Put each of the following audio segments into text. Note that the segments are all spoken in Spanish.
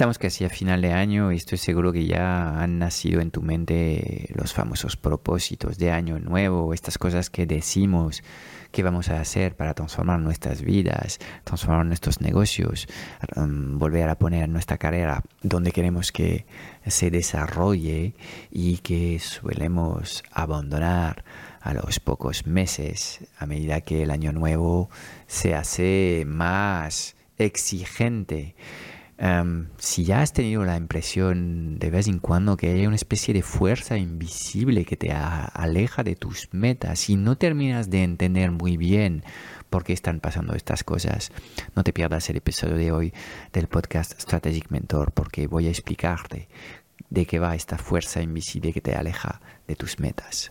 Estamos casi a final de año y estoy seguro que ya han nacido en tu mente los famosos propósitos de año nuevo, estas cosas que decimos que vamos a hacer para transformar nuestras vidas, transformar nuestros negocios, um, volver a poner nuestra carrera donde queremos que se desarrolle y que suelemos abandonar a los pocos meses a medida que el año nuevo se hace más exigente. Em, si ya has tenido la impresión de vez en cuando que hay una especie de fuerza invisible que te aleja de tus metas y no terminas de entender muy bien por qué están pasando estas cosas, no te pierdas el episodio de hoy del podcast Strategic Mentor porque voy a explicarte de qué va esta fuerza invisible que te aleja de tus metas.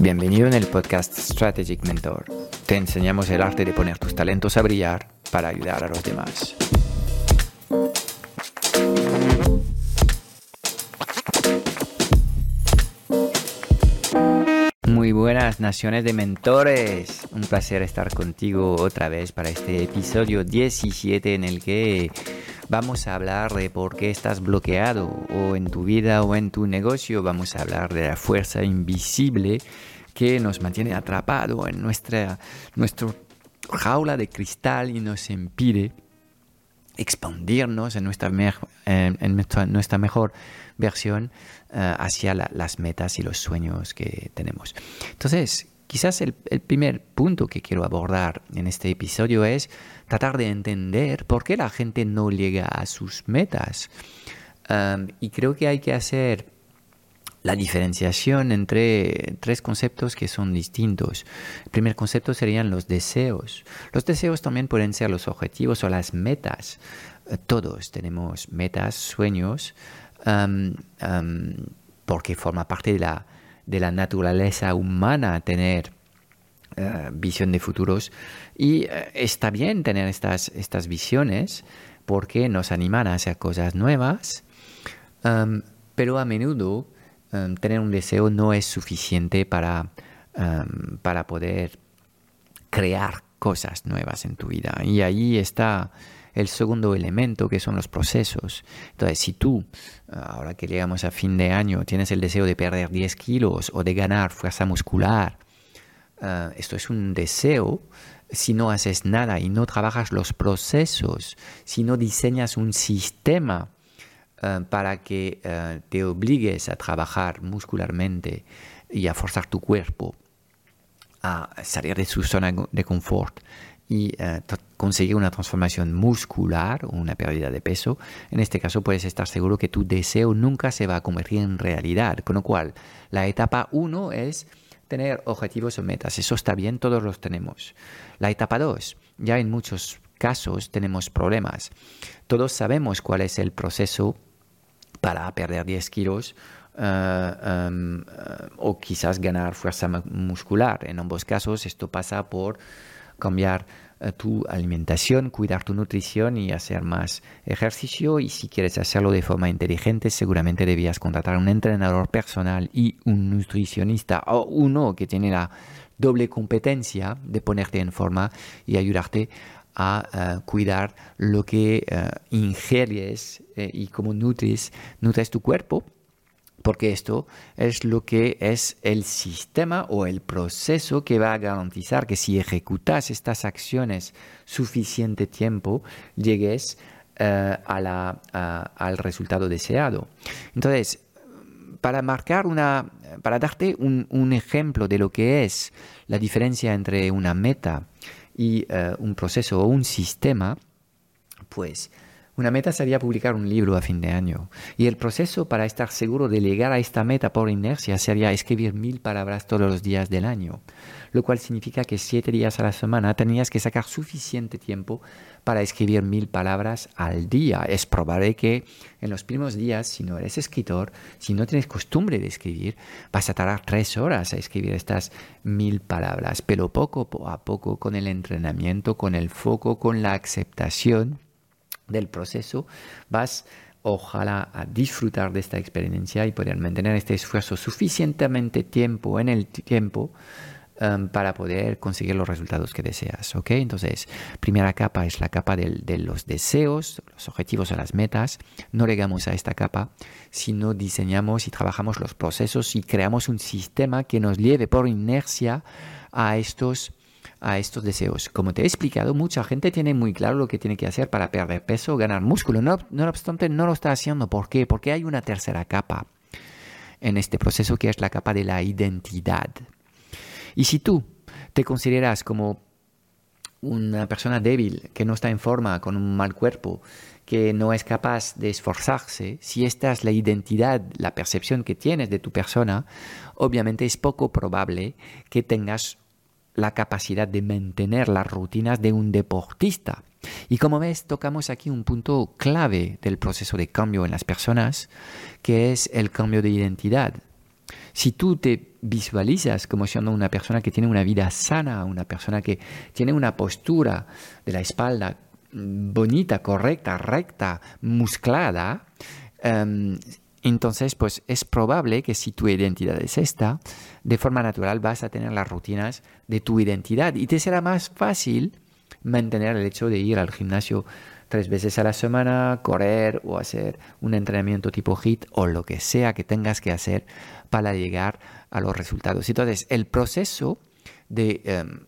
Bienvenido en el podcast Strategic Mentor. Te enseñamos el arte de poner tus talentos a brillar para ayudar a los demás. Muy buenas naciones de mentores. Un placer estar contigo otra vez para este episodio 17 en el que Vamos a hablar de por qué estás bloqueado o en tu vida o en tu negocio. Vamos a hablar de la fuerza invisible que nos mantiene atrapado en nuestra, nuestra jaula de cristal y nos impide expandirnos en nuestra, en nuestra, mejor versión eh, hacia las metas y los sueños que tenemos. Entonces, quizás el, primer punto que quiero abordar en este episodio es tratar de entender por qué la gente no llega a sus metas. y creo que hay que hacer la diferenciación entre tres conceptos que son distintos. El primer concepto serían los deseos. Los deseos también pueden ser los objetivos o las metas. Todos tenemos metas, sueños, porque forma parte de la, de la naturaleza humana tener eh, visión de futuros y eh, está bien tener estas, estas visiones porque nos animan a hacer cosas nuevas, pero a menudo tener un deseo no es suficiente para, para poder crear cosas nuevas en tu vida. Y ahí está el segundo elemento que son los procesos. Entonces, si tú, ahora que llegamos a fin de año, tienes el deseo de perder 10 kilos o de ganar fuerza muscular, eh, esto es un deseo, si no haces nada y no trabajas los procesos, si no diseñas un sistema eh, para que eh, te obligues a trabajar muscularmente y a forzar tu cuerpo a salir de su zona de confort y eh, conseguir una transformación muscular una pérdida de peso, en este caso puedes estar seguro que tu deseo nunca se va a convertir en realidad. Con lo cual, la etapa 1 es tener objetivos o metas. Eso está bien, todos los tenemos. La etapa 2, ya en muchos casos tenemos problemas. Todos sabemos cuál es el proceso para perder 10 kilos eh, em, eh, o quizás ganar fuerza muscular. En ambos casos esto pasa por cambiar eh, tu alimentación, cuidar tu nutrición y hacer más ejercicio. Y si quieres hacerlo de forma inteligente, seguramente debías contratar a un entrenador personal y un nutricionista o uno que tiene la doble competencia de ponerte en forma y ayudarte a eh, cuidar lo que uh, ingieres y cómo nutres, nutres tu cuerpo porque esto es lo que es el sistema o el proceso que va a garantizar que si ejecutas estas acciones suficiente tiempo, llegues eh, al resultado deseado. Entonces, para marcar una, para darte un, ejemplo de lo que es la diferencia entre una meta y eh, un proceso o un sistema, pues Una meta sería publicar un libro a fin de año. Y el proceso para estar seguro de llegar a esta meta por inercia sería escribir mil palabras todos los días del año. Lo cual significa que siete días a la semana tenías que sacar suficiente tiempo para escribir mil palabras al día. Es probable que en los primeros días, si no eres escritor, si no tienes costumbre de escribir, vas a tardar tres horas a escribir estas mil palabras. Pero poco a poco, con el entrenamiento, con el foco, con la aceptación, del proceso, vas ojalá a disfrutar de esta experiencia y poder mantener este esfuerzo suficientemente tiempo en el tiempo um, para poder conseguir los resultados que deseas. ¿ok? Entonces, primera capa es la capa de los deseos, los objetivos o las metas. No llegamos a esta capa si no diseñamos y trabajamos los procesos y creamos un sistema que nos lleve por inercia a estos a estos deseos. Como te he explicado, mucha gente tiene muy claro lo que tiene que hacer para perder peso, ganar músculo. No, no obstante, no lo está haciendo. ¿Por qué? Porque hay una tercera capa en este proceso que es la capa de la identidad. Y si tú te consideras como una persona débil, que no está en forma, con un mal cuerpo, que no es capaz de esforzarse, si esta es la identidad, la percepción que tienes de tu persona, obviamente es poco probable que tengas la capacidad de mantener las rutinas de un deportista. Y como ves, tocamos aquí un punto clave del proceso de cambio en las personas, que es el cambio de identidad. Si tú te visualizas como siendo una persona que tiene una vida sana, una persona que tiene una postura de la espalda bonita, correcta, recta, musclada, em, entonces, pues es probable que si tu identidad es esta, de forma natural vas a tener las rutinas de tu identidad y te será más fácil mantener el hecho de ir al gimnasio tres veces a la semana, correr o hacer un entrenamiento tipo HIT o lo que sea que tengas que hacer para llegar a los resultados. Entonces, el proceso de em,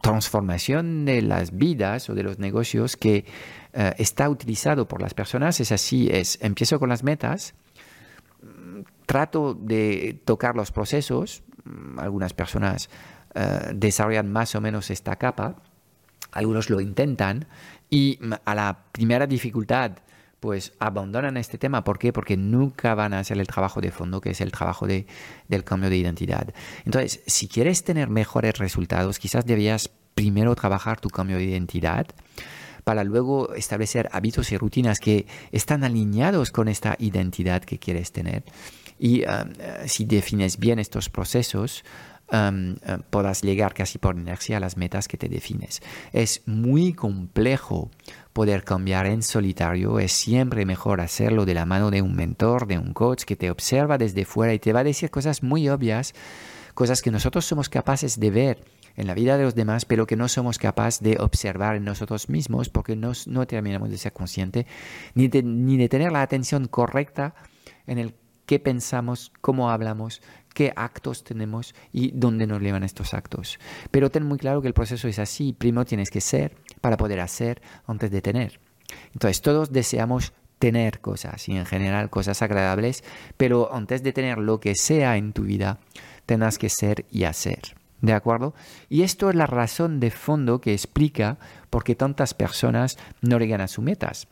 transformación de las vidas o de los negocios que eh, está utilizado por las personas es así, es empiezo con las metas, trato de tocar los procesos, algunas personas eh, desarrollan más o menos esta capa, algunos lo intentan y a la primera dificultad pues abandonan este tema. ¿Por qué? Porque nunca van a hacer el trabajo de fondo, que es el trabajo de, del cambio de identidad. Entonces, si quieres tener mejores resultados, quizás debías primero trabajar tu cambio de identidad para luego establecer hábitos y rutinas que están alineados con esta identidad que quieres tener. Y um, si defines bien estos procesos, um, uh, podrás llegar casi por inercia a las metas que te defines. Es muy complejo poder cambiar en solitario, es siempre mejor hacerlo de la mano de un mentor, de un coach que te observa desde fuera y te va a decir cosas muy obvias, cosas que nosotros somos capaces de ver en la vida de los demás, pero que no somos capaces de observar en nosotros mismos porque no terminamos de ser conscientes ni de, ni de tener la atención correcta en el qué pensamos, cómo hablamos, qué actos tenemos y dónde nos llevan estos actos. Pero ten muy claro que el proceso es así. Primero tienes que ser para poder hacer antes de tener. Entonces todos deseamos tener cosas y en general cosas agradables, pero antes de tener lo que sea en tu vida, tendrás que ser y hacer. ¿De acuerdo? Y esto es la razón de fondo que explica por qué tantas personas no llegan a sus metas.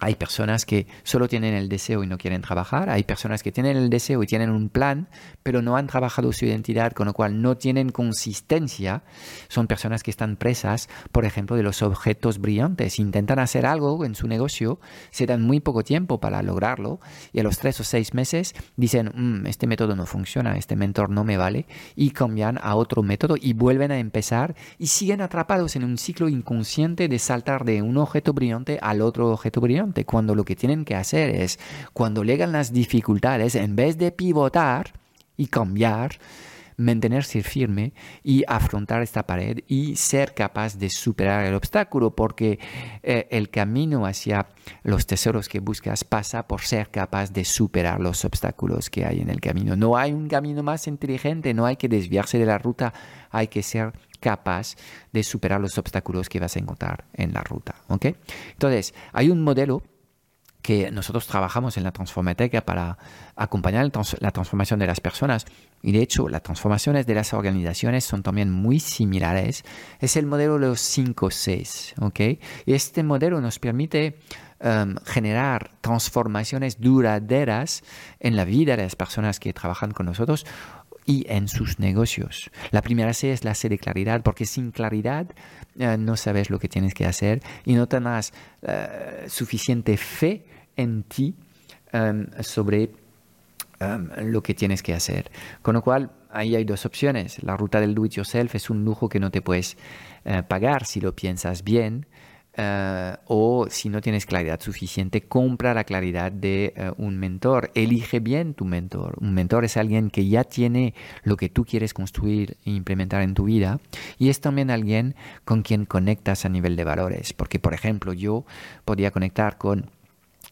Hay personas que solo tienen el deseo y no quieren trabajar. Hay personas que tienen el deseo y tienen un plan, pero no han trabajado su identidad, con lo cual no tienen consistencia. Son personas que están presas, por ejemplo, de los objetos brillantes. Intentan hacer algo en su negocio, se dan muy poco tiempo para lograrlo y a los tres o seis meses dicen, mm, este método no funciona, este mentor no me vale y cambian a otro método y vuelven a empezar y siguen atrapados en un ciclo inconsciente de saltar de un objeto brillante al otro objeto brillante cuando lo que tienen que hacer es, cuando llegan las dificultades, en vez de pivotar y cambiar, mantenerse firme y afrontar esta pared y ser capaz de superar el obstáculo, porque eh, el camino hacia los tesoros que buscas pasa por ser capaz de superar los obstáculos que hay en el camino. No hay un camino más inteligente, no hay que desviarse de la ruta, hay que ser capaz de superar los obstáculos que vas a encontrar en la ruta. Entonces, hay un modelo que nosotros trabajamos en la Transformateca para acompañar la transformación de las personas y de hecho las transformaciones de las organizaciones son también muy similares. Es el modelo de los 5 6, ¿ok? Y este modelo nos permite um, generar transformaciones duraderas en la vida de las personas que trabajan con nosotros y en sus negocios. La primera C es la C de claridad, porque sin claridad eh, no sabes lo que tienes que hacer y no tendrás eh, suficiente fe en ti em, sobre lo que tienes que hacer. Con lo cual, ahí hay dos opciones. La ruta del do it yourself es un lujo que no te puedes eh, pagar si lo piensas bien. Eh, o si no tienes claridad suficiente, compra la claridad de eh, un mentor. Elige bien tu mentor. Un mentor es alguien que ya tiene lo que tú quieres construir e implementar en tu vida y es también alguien con quien conectas a nivel de valores. Porque, por ejemplo, yo podía conectar con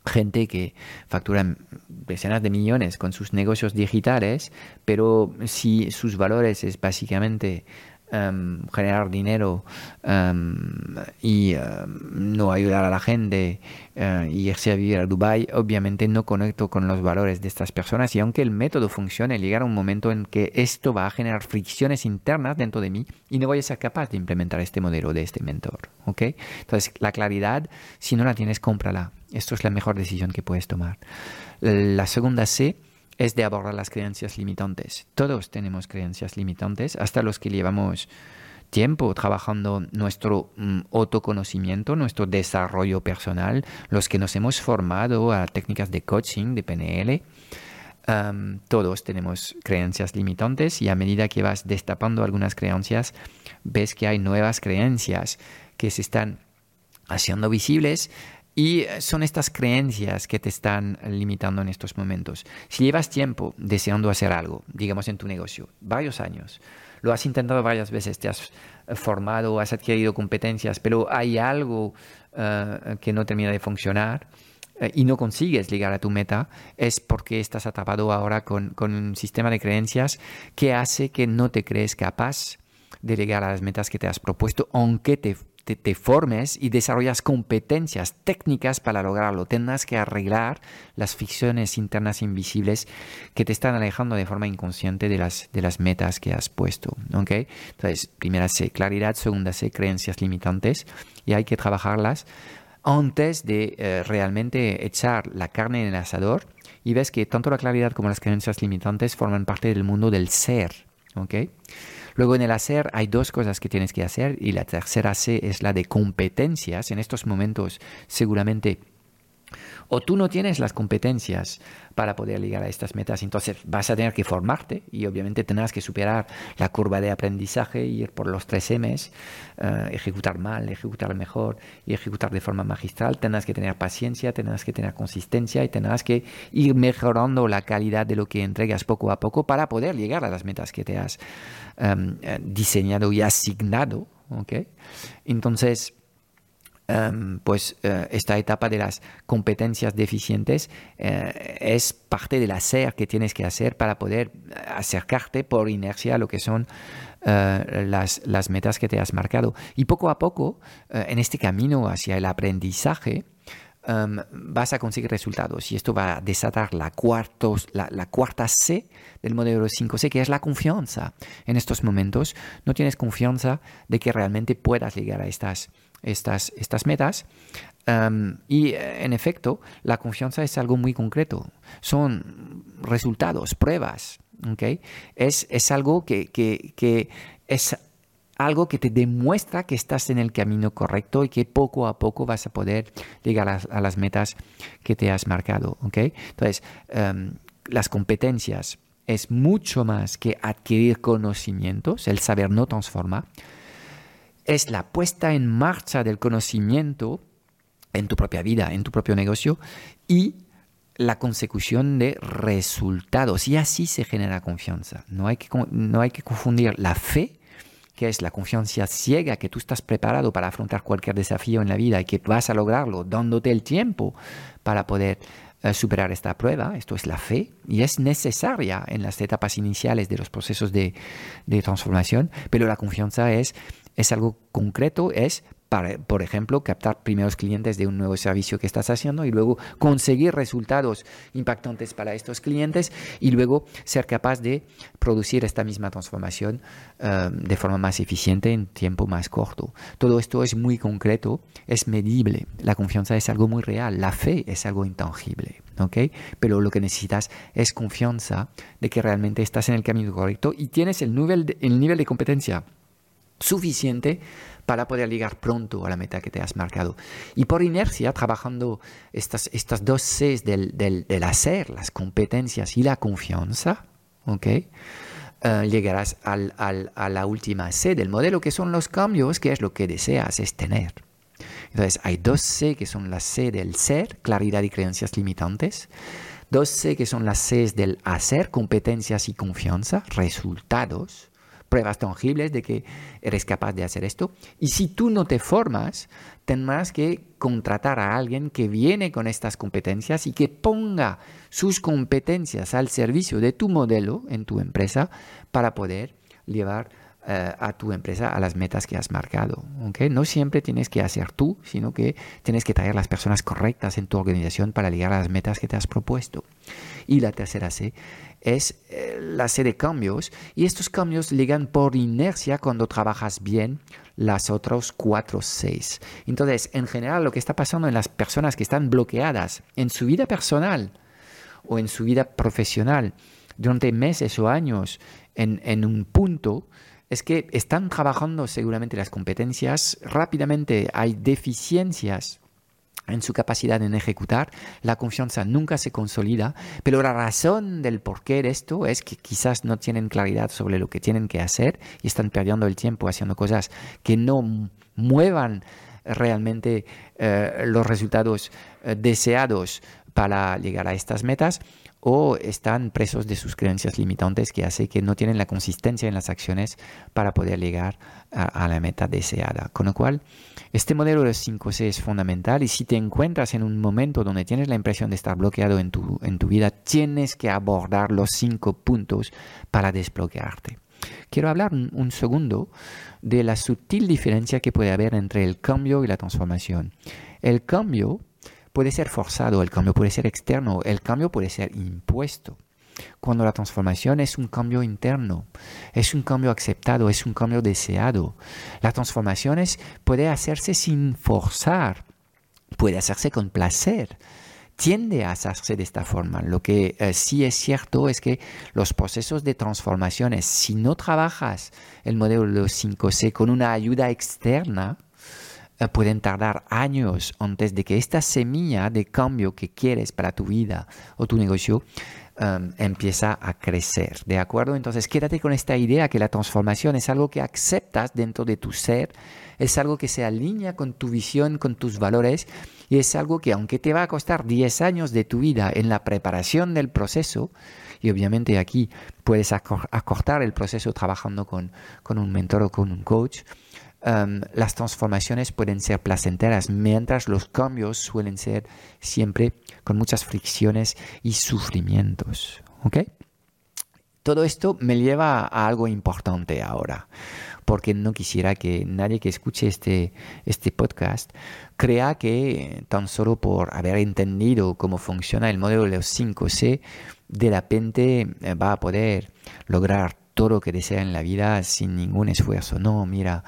gente que factura decenas de millones con sus negocios digitales, pero si sus valores es básicamente Em, generar dinero em, y em, no ayudar a la gente uh, y irse a vivir a Dubai, obviamente no conecto con los valores de estas personas y aunque el método funcione, llegará un momento en que esto va a generar fricciones internas dentro de mí y no voy a ser capaz de implementar este modelo de este mentor. ¿ok? Entonces, la claridad, si no la tienes, cómprala. Esto es la mejor decisión que puedes tomar. La segunda C es de abordar las creencias limitantes. Todos tenemos creencias limitantes, hasta los que llevamos tiempo trabajando nuestro mm, autoconocimiento, nuestro desarrollo personal, los que nos hemos formado a técnicas de coaching, de PNL. todos tenemos creencias limitantes y a medida que vas destapando algunas creencias, ves que hay nuevas creencias que se están haciendo visibles y eh, son estas creencias que te están limitando en estos momentos. Si llevas tiempo deseando hacer algo, digamos en tu negocio, varios años, lo has intentado varias veces, te has eh, formado, has adquirido competencias, pero hay algo eh, que no termina de funcionar y no consigues llegar a tu meta, es porque estás atrapado ahora con, con un sistema de creencias que hace que no te crees capaz de llegar a las metas que te has propuesto, aunque te te, formes y desarrollas competencias técnicas para lograrlo. Tendrás que arreglar las ficciones internas invisibles que te están alejando de forma inconsciente de las, de las metas que has puesto. ¿okay? Entonces, primera C, claridad, segunda C, creencias limitantes y hay que trabajarlas antes de eh, realmente echar la carne en el asador y ves que tanto la claridad como las creencias limitantes forman parte del mundo del ser. ¿okay? Luego en el hacer hay dos cosas que tienes que hacer y la tercera C es la de competencias. En estos momentos seguramente o tú no tienes las competencias para poder llegar a estas metas, entonces vas a tener que formarte y obviamente tendrás que superar la curva de aprendizaje, ir por los tres M's, eh, ejecutar mal, ejecutar mejor y ejecutar de forma magistral. Tendrás que tener paciencia, tendrás que tener consistencia y tendrás que ir mejorando la calidad de lo que entregas poco a poco para poder llegar a las metas que te has em, eh, diseñado y asignado. ¿okay? Entonces, Em, pues eh, esta etapa de las competencias deficientes eh, es parte del hacer que tienes que hacer para poder acercarte por inercia a lo que son eh, las, las, metas que te has marcado. Y poco a poco, en este camino hacia el aprendizaje, em, vas a conseguir resultados y esto va a desatar la, la, la, cuarta C del modelo 5C, que es la confianza. En estos momentos no tienes confianza de que realmente puedas llegar a estas estas, estas metas. y en efecto, la confianza es algo muy concreto. Son resultados, pruebas. ¿okay? Es, es algo que, que, es algo que te demuestra que estás en el camino correcto y que poco a poco vas a poder llegar a, las metas que te has marcado. ¿okay? Entonces, las competencias es mucho más que adquirir conocimientos, el saber no transforma, es la puesta en marcha del conocimiento en tu propia vida, en tu propio negocio y la consecución de resultados. Y así se genera confianza. No hay que, no hay que confundir la fe, que es la confianza ciega, que tú estás preparado para afrontar cualquier desafío en la vida y que vas a lograrlo dándote el tiempo para poder superar esta prueba. Esto es la fe y es necesaria en las etapas iniciales de los procesos de, de transformación, pero la confianza es es algo concreto, es por ejemplo, captar primeros clientes de un nuevo servicio que estás haciendo y luego conseguir resultados impactantes para estos clientes y luego ser capaz de producir esta misma transformación eh, de forma más eficiente en tiempo más corto. Todo esto es muy concreto, es medible. La confianza es algo muy real, la fe es algo intangible. ¿ok? Pero lo que necesitas es confianza de que realmente estás en el camino correcto y tienes el nivel el nivel de competencia suficiente para poder llegar pronto a la meta que te has marcado. Y por inercia, trabajando estas, estas dos Cs del, del, hacer, las competencias y la confianza, ¿ok? Eh, llegarás al, al, a la última C del modelo, que son los cambios, que es lo que deseas, es tener. Entonces, hay dos C que son las C del ser, claridad y creencias limitantes. Dos C que son las C del hacer, competencias y confianza, resultados pruebas tangibles de que eres capaz de hacer esto. Y si tú no te formas, tendrás que contratar a alguien que viene con estas competencias y que ponga sus competencias al servicio de tu modelo en tu empresa para poder llevar eh, a tu empresa a las metas que has marcado. No siempre tienes que hacer tú, sino que tienes que traer las personas correctas en tu organización para llegar a las metas que te has propuesto. Y la tercera C es eh, la C de cambios y estos cambios llegan por inercia cuando trabajas bien las otras cuatro Cs. Entonces, en general, lo que está pasando en las personas que están bloqueadas en su vida personal o en su vida profesional durante meses o años en, en un punto, es que están trabajando seguramente las competencias, rápidamente hay deficiencias en su capacidad en ejecutar, la confianza nunca se consolida, pero la razón del porqué de esto es que quizás no tienen claridad sobre lo que tienen que hacer y están perdiendo el tiempo haciendo cosas que no muevan realmente eh, los resultados eh, deseados para llegar a estas metas o están presos de sus creencias limitantes que hace que no tienen la consistencia en las acciones para poder llegar a, la meta deseada. Con lo cual, este modelo de 5C es fundamental y si te encuentras en un momento donde tienes la impresión de estar bloqueado en tu, en tu vida, tienes que abordar los cinco puntos para desbloquearte. Quiero hablar un segundo de la sutil diferencia que puede haber entre el cambio y la transformación. El cambio puede ser forzado, el cambio puede ser externo, el cambio puede ser impuesto. Cuando la transformación es un cambio interno, es un cambio aceptado, es un cambio deseado. La transformación puede hacerse sin forzar, puede hacerse con placer. Tiende a hacerse de esta forma. Lo que eh, sí es cierto es que los procesos de transformaciones, si no trabajas el modelo de los 5C con una ayuda externa, pueden tardar años antes de que esta semilla de cambio que quieres para tu vida o tu negocio um, empieza a crecer. ¿De acuerdo? Entonces quédate con esta idea que la transformación es algo que aceptas dentro de tu ser, es algo que se alinea con tu visión, con tus valores y es algo que aunque te va a costar 10 años de tu vida en la preparación del proceso, y obviamente aquí puedes acortar el proceso trabajando con, con un mentor o con un coach, Em, las transformaciones pueden ser placenteras, mientras los cambios suelen ser siempre con muchas fricciones y sufrimientos. ¿Ok? Todo esto me lleva a algo importante ahora, porque no quisiera que nadie que escuche este, este podcast crea que tan solo por haber entendido cómo funciona el modelo de los 5C, de repente eh, va a poder lograr todo lo que desea en la vida sin ningún esfuerzo. No, mira,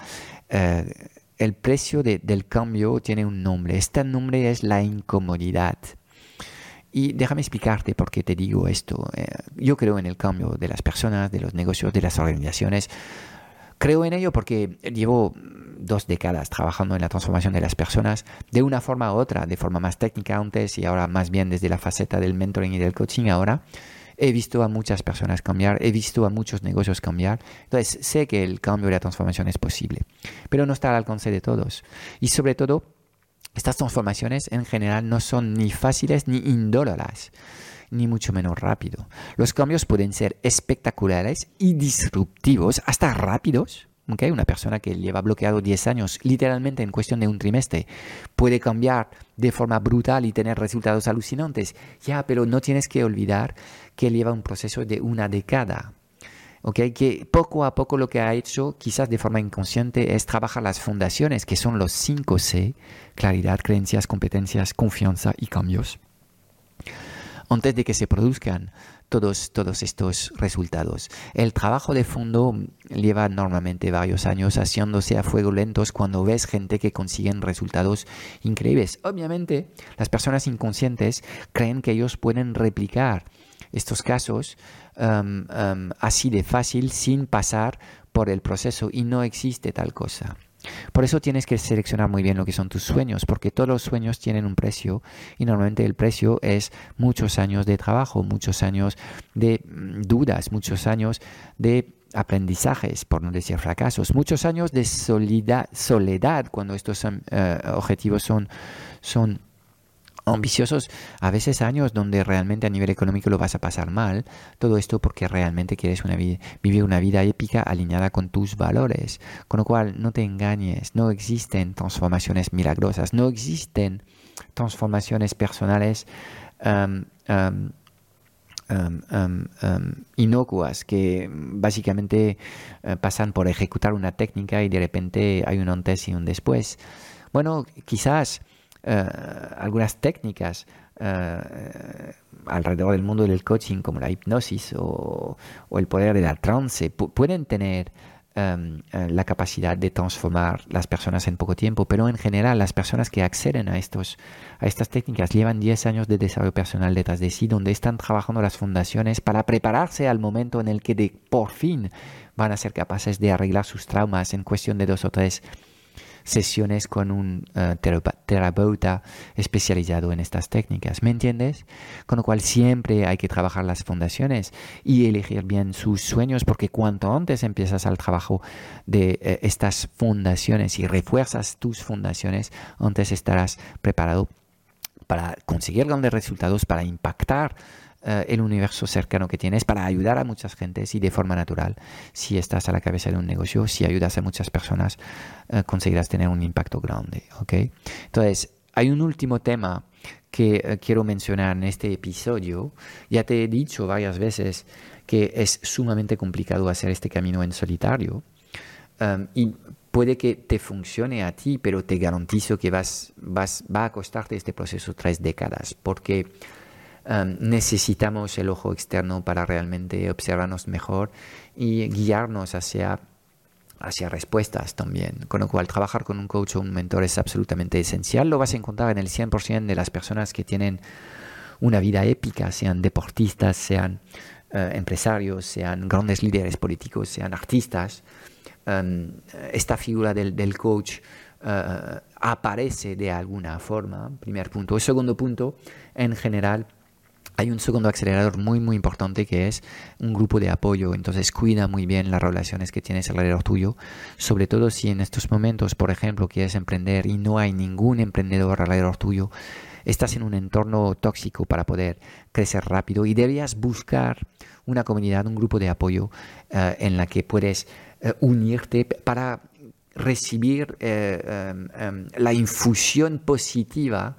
eh, el precio del cambio tiene un nombre. Este nombre es la incomodidad. Y déjame explicarte por qué te digo esto. Eh, yo creo en el cambio de las personas, de los negocios, de las organizaciones. Creo en ello porque llevo dos décadas trabajando en la transformación de las personas de una forma u otra, de forma más técnica antes y ahora más bien desde la faceta del mentoring y del coaching ahora. He visto a muchas personas cambiar, he visto a muchos negocios cambiar. Entonces sé que el cambio y la transformación es posible, pero no está al alcance de todos. Y sobre todo, estas transformaciones en general no son ni fáciles ni indóloras ni mucho menos rápido. Los cambios pueden ser espectaculares y disruptivos, hasta rápidos, una persona que lleva bloqueado 10 años, literalmente en cuestión de un trimestre, puede cambiar de forma brutal y tener resultados alucinantes. Ya, pero no tienes que olvidar que lleva un proceso de una década. ¿okay? que poco a poco lo que ha hecho, quizás de forma inconsciente, es trabajar las fundaciones, que son los 5 C, claridad, creencias, competencias, confianza y cambios, antes de que se produzcan todos, todos estos resultados. El trabajo de fondo lleva normalmente varios años haciéndose a fuego lentos cuando ves gente que consiguen resultados increíbles. Obviamente, las personas inconscientes creen que ellos pueden replicar estos casos um, um, así de fácil sin pasar por el proceso y no existe tal cosa. Por eso tienes que seleccionar muy bien lo que son tus sueños, porque todos los sueños tienen un precio y normalmente el precio es muchos años de trabajo, muchos años de mm, dudas, muchos años de aprendizajes, por no decir fracasos, muchos años de soledad cuando estos eh, objetivos son, son ambiciosos, a veces años donde realmente a nivel económico lo vas a pasar mal. Todo esto porque realmente quieres una vivir una vida épica alineada con tus valores. Con lo cual, no te engañes, no existen transformaciones milagrosas, no existen transformaciones personales um, um, um, inocuas que básicamente eh, pasan por ejecutar una técnica y de repente hay un antes y un después. Bueno, quizás algunas técnicas eh, alrededor del mundo del coaching, como la hipnosis o, el poder de la trance, pueden tener em, eh, la capacidad de transformar las personas en poco tiempo, pero en general las personas que acceden a, estos, a estas técnicas llevan 10 años de desarrollo personal detrás de sí, donde están trabajando las fundaciones para prepararse al momento en el que por fin van a ser capaces de arreglar sus traumas en cuestión de dos o tres sesiones con un uh, terapeuta especializado en estas técnicas. ¿Me entiendes? Con lo cual siempre hay que trabajar las fundaciones y elegir bien sus sueños porque cuanto antes empiezas al trabajo de eh, estas fundaciones y refuerzas tus fundaciones, antes estarás preparado para conseguir grandes resultados, para impactar eh, el universo cercano que tienes para ayudar a muchas gentes y de forma natural, si estás a la cabeza de un negocio, si ayudas a muchas personas, eh, conseguirás tener un impacto grande. ¿okay? Entonces, hay un último tema que eh, quiero mencionar en este episodio. Ya te he dicho varias veces que es sumamente complicado hacer este camino en solitario. Um, y puede que te funcione a ti, pero te garantizo que vas, vas, va a costarte este proceso tres décadas, porque necesitamos el ojo externo para realmente observarnos mejor y guiarnos hacia, hacia respuestas también. Con lo cual, trabajar con un coach o un mentor es absolutamente esencial. Lo vas a encontrar en el 100% de las personas que tienen una vida épica, sean deportistas, sean eh, empresarios, sean grandes líderes políticos, sean artistas. esta figura del, del coach eh, aparece de alguna forma, primer punto. El segundo punto, en general, hay un segundo acelerador muy muy importante que es un grupo de apoyo. Entonces cuida muy bien las relaciones que tienes alrededor tuyo. Sobre todo si en estos momentos, por ejemplo, quieres emprender y no hay ningún emprendedor alrededor tuyo, estás en un entorno tóxico para poder crecer rápido y deberías buscar una comunidad, un grupo de apoyo eh, en la que puedes eh, unirte para recibir eh, em, em, la infusión positiva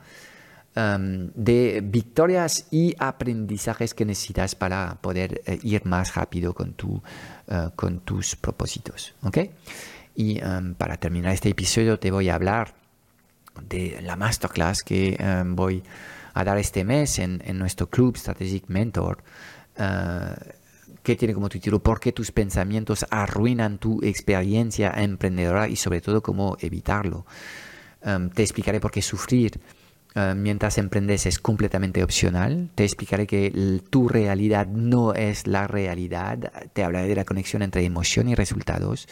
Em, de victorias y aprendizajes que necesitas para poder eh, ir más rápido con, tu, eh, con tus propósitos. ¿okay? Y em, para terminar este episodio te voy a hablar de la masterclass que em, voy a dar este mes en, nuestro club Strategic Mentor. Eh, que tiene como título ¿Por qué tus pensamientos arruinan tu experiencia emprendedora y sobre todo cómo evitarlo? te explicaré por qué sufrir eh, mientras emprendes es completamente opcional. Te explicaré que tu realidad no es la realidad. Te hablaré de la conexión entre emoción y resultados.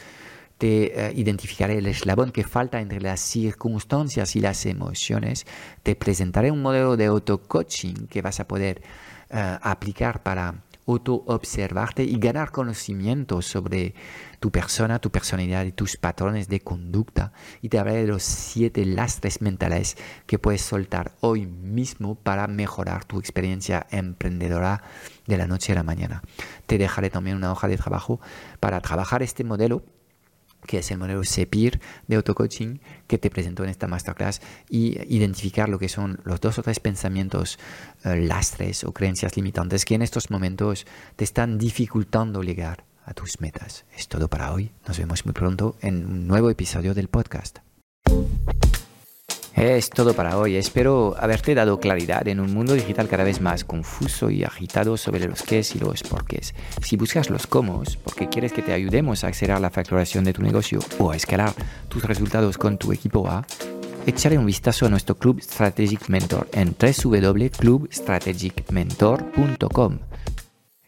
Te eh, identificaré el eslabón que falta entre las circunstancias y las emociones. Te presentaré un modelo de auto-coaching que vas a poder eh, aplicar para auto-observarte y ganar conocimiento sobre tu persona, tu personalidad y tus patrones de conducta. Y te hablaré de los siete lastres mentales que puedes soltar hoy mismo para mejorar tu experiencia emprendedora de la noche a la mañana. Te dejaré también una hoja de trabajo para trabajar este modelo que es el modelo SEPIR de auto-coaching que te presento en esta masterclass y identificar lo que son los dos o tres pensamientos eh, lastres o creencias limitantes que en estos momentos te están dificultando llegar a tus metas. Es todo para hoy. Nos vemos muy pronto en un nuevo episodio del podcast. Es todo para hoy. Espero haberte dado claridad en un mundo digital cada vez más confuso y agitado sobre los qué y los porqués. Si buscas los cómo, porque quieres que te ayudemos a acelerar la facturación de tu negocio o a escalar tus resultados con tu equipo A, echaré un vistazo a nuestro Club Strategic Mentor en www.clubstrategicmentor.com.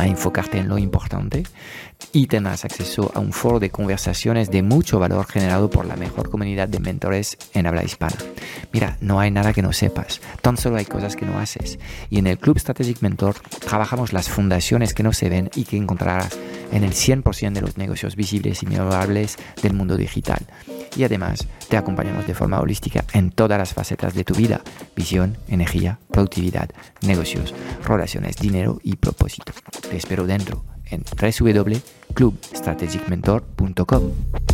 a enfocarte en lo importante y tendrás acceso a un foro de conversaciones de mucho valor generado por la mejor comunidad de mentores en habla hispana. Mira, no hay nada que no sepas, tan solo hay cosas que no haces. Y en el Club Strategic Mentor trabajamos las fundaciones que no se ven y que encontrarás en el 100% de los negocios visibles y memorables del mundo digital. Y además te acompañamos de forma holística en todas las facetas de tu vida, visión, energía, productividad, negocios, relaciones, dinero y propósito. Te espero dentro en www.clubstrategicmentor.com.